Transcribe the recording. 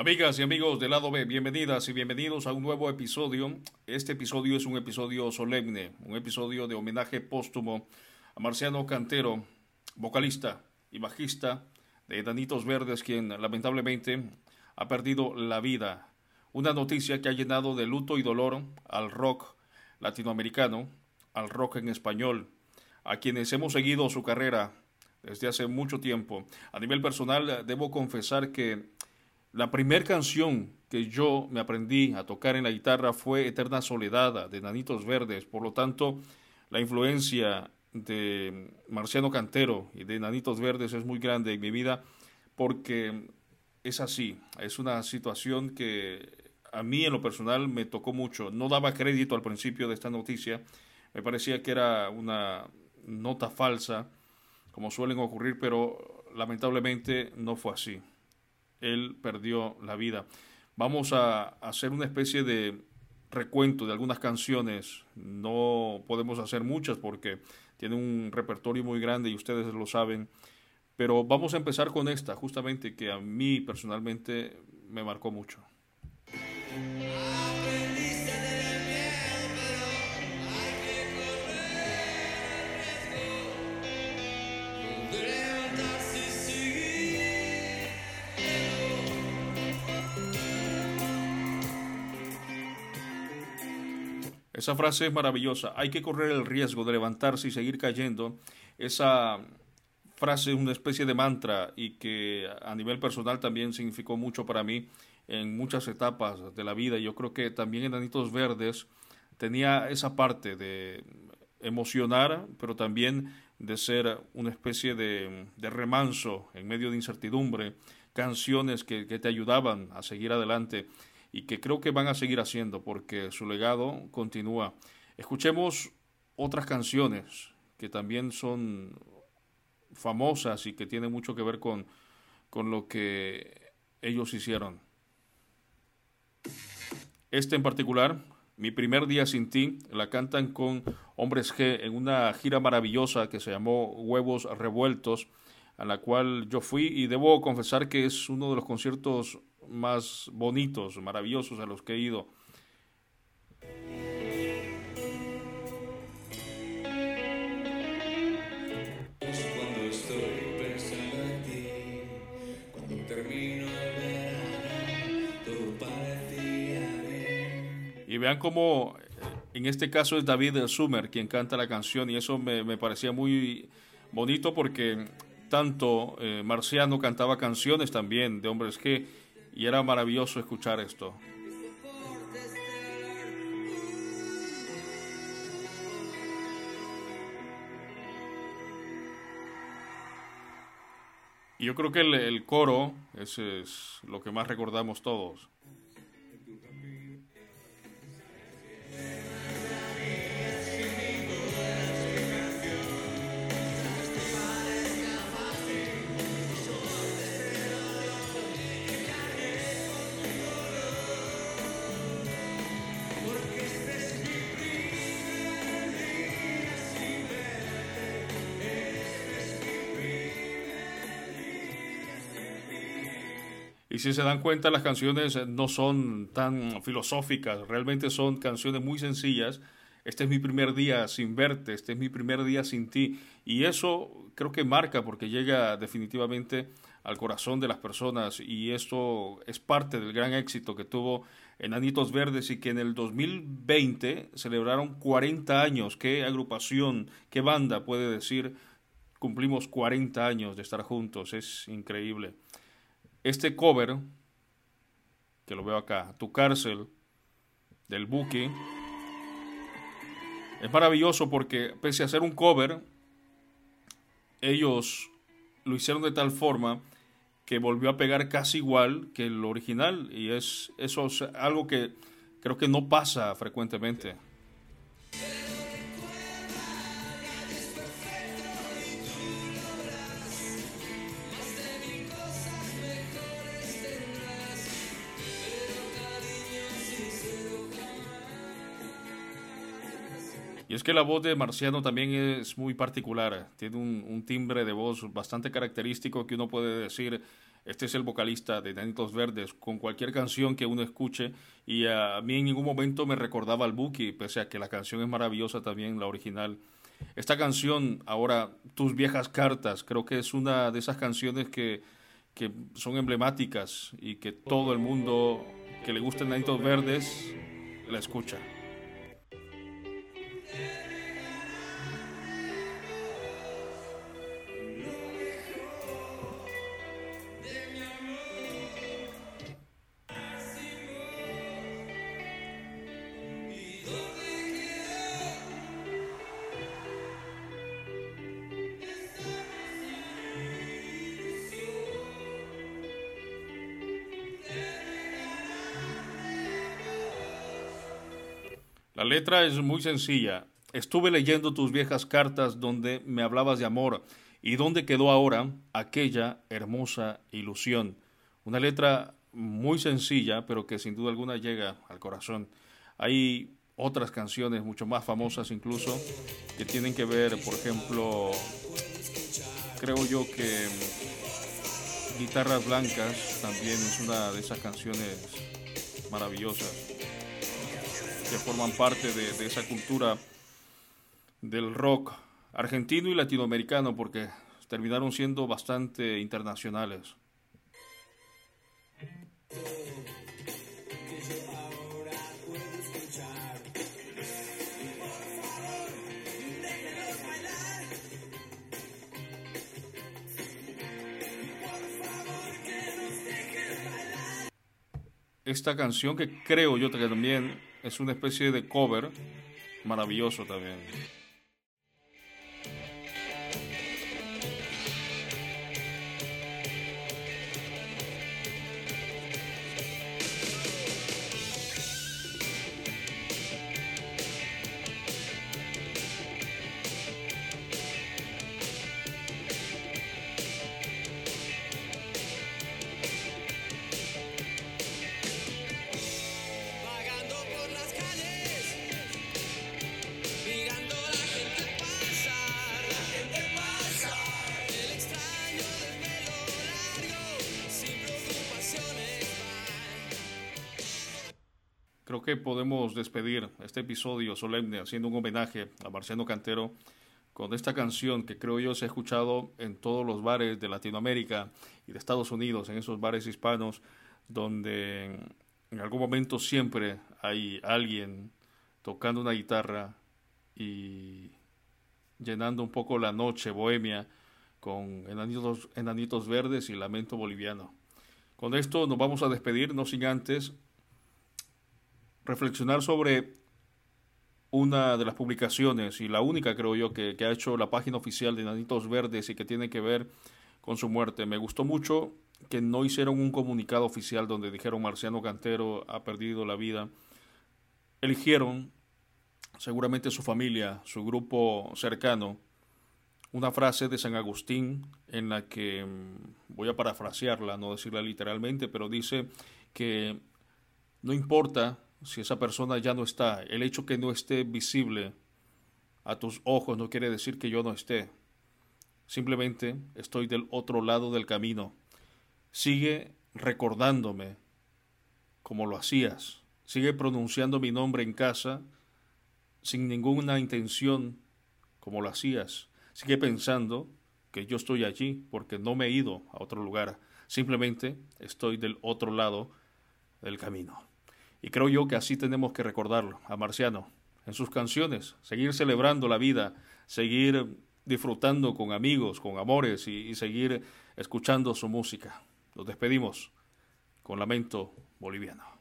Amigas y amigos del lado B, bienvenidas y bienvenidos a un nuevo episodio. Este episodio es un episodio solemne, un episodio de homenaje póstumo a Marciano Cantero, vocalista y bajista de Danitos Verdes, quien lamentablemente ha perdido la vida. Una noticia que ha llenado de luto y dolor al rock latinoamericano, al rock en español, a quienes hemos seguido su carrera desde hace mucho tiempo. A nivel personal, debo confesar que la primera canción que yo me aprendí a tocar en la guitarra fue Eterna Soledad de Nanitos Verdes. Por lo tanto, la influencia de Marciano Cantero y de Nanitos Verdes es muy grande en mi vida porque es así. Es una situación que a mí en lo personal me tocó mucho. No daba crédito al principio de esta noticia. Me parecía que era una nota falsa, como suelen ocurrir, pero lamentablemente no fue así él perdió la vida. Vamos a hacer una especie de recuento de algunas canciones. No podemos hacer muchas porque tiene un repertorio muy grande y ustedes lo saben. Pero vamos a empezar con esta, justamente que a mí personalmente me marcó mucho. Esa frase es maravillosa. Hay que correr el riesgo de levantarse y seguir cayendo. Esa frase es una especie de mantra y que a nivel personal también significó mucho para mí en muchas etapas de la vida. Yo creo que también en Anitos Verdes tenía esa parte de emocionar, pero también de ser una especie de, remanso en medio de incertidumbre, canciones que te ayudaban a seguir adelante y que creo que van a seguir haciendo porque su legado continúa. Escuchemos otras canciones que también son famosas y que tienen mucho que ver con, con lo que ellos hicieron. Este en particular, Mi primer día sin ti, la cantan con Hombres G en una gira maravillosa que se llamó Huevos Revueltos, a la cual yo fui y debo confesar que es uno de los conciertos más bonitos, maravillosos a los que he ido. Y vean cómo eh, en este caso es David Sumer quien canta la canción y eso me, me parecía muy bonito porque tanto eh, Marciano cantaba canciones también de hombres que y era maravilloso escuchar esto. Y yo creo que el, coro, ese es lo que más recordamos todos. Y si se dan cuenta, las canciones no son tan filosóficas, realmente son canciones muy sencillas. Este es mi primer día sin verte, este es mi primer día sin ti. Y eso creo que marca porque llega definitivamente al corazón de las personas y esto es parte del gran éxito que tuvo Enanitos Verdes y que en el 2020 celebraron 40 años. ¿Qué agrupación, qué banda puede decir cumplimos 40 años de estar juntos? Es increíble. Este cover, que lo veo acá, Tu cárcel, del Buki, es maravilloso porque pese a ser un cover, ellos lo hicieron de tal forma que volvió a pegar casi igual que el original y es eso es algo que creo que no pasa frecuentemente. Y es que la voz de Marciano también es muy particular, tiene un, timbre de voz bastante característico que uno puede decir Este es el vocalista de Nanitos Verdes, con cualquier canción que uno escuche, y a mí en ningún momento me recordaba al Buki, pese a que la canción es maravillosa también, la original. Esta canción, ahora, Tus viejas cartas, creo que es una de esas canciones que, que son emblemáticas y que todo el mundo que le gusta Nanitos Verdes la escucha. La letra es muy sencilla. Estuve leyendo tus viejas cartas donde me hablabas de amor. ¿Y dónde quedó ahora aquella hermosa ilusión? Una letra muy sencilla, pero que sin duda alguna llega al corazón. Hay otras canciones mucho más famosas incluso que tienen que ver, por ejemplo, creo yo que Guitarras Blancas también es una de esas canciones maravillosas que forman parte de, esa cultura del rock argentino y latinoamericano, porque terminaron siendo bastante internacionales. Esta canción que creo yo también es una especie de cover maravilloso también. Que podemos despedir este episodio solemne haciendo un homenaje a Marciano Cantero con esta canción que creo yo se ha escuchado en todos los bares de Latinoamérica y de Estados Unidos, en esos bares hispanos, donde en algún momento siempre hay alguien tocando una guitarra y llenando un poco la noche bohemia con enanitos, enanitos verdes y lamento boliviano. Con esto nos vamos a despedir, no sin antes reflexionar sobre una de las publicaciones y la única creo yo que, ha hecho la página oficial de Nanitos Verdes y que tiene que ver con su muerte. Me gustó mucho que no hicieron un comunicado oficial donde dijeron Marciano Cantero ha perdido la vida. Eligieron, seguramente su familia, su grupo cercano, una frase de San Agustín en la que mm, voy a parafrasearla, no decirla literalmente, pero dice que no importa si esa persona ya no está, el hecho que no esté visible a tus ojos no quiere decir que yo no esté. Simplemente estoy del otro lado del camino. Sigue recordándome como lo hacías. Sigue pronunciando mi nombre en casa sin ninguna intención como lo hacías. Sigue pensando que yo estoy allí porque no me he ido a otro lugar. Simplemente estoy del otro lado del camino. Y creo yo que así tenemos que recordarlo a Marciano en sus canciones, seguir celebrando la vida, seguir disfrutando con amigos, con amores y, seguir escuchando su música. Nos despedimos con lamento boliviano.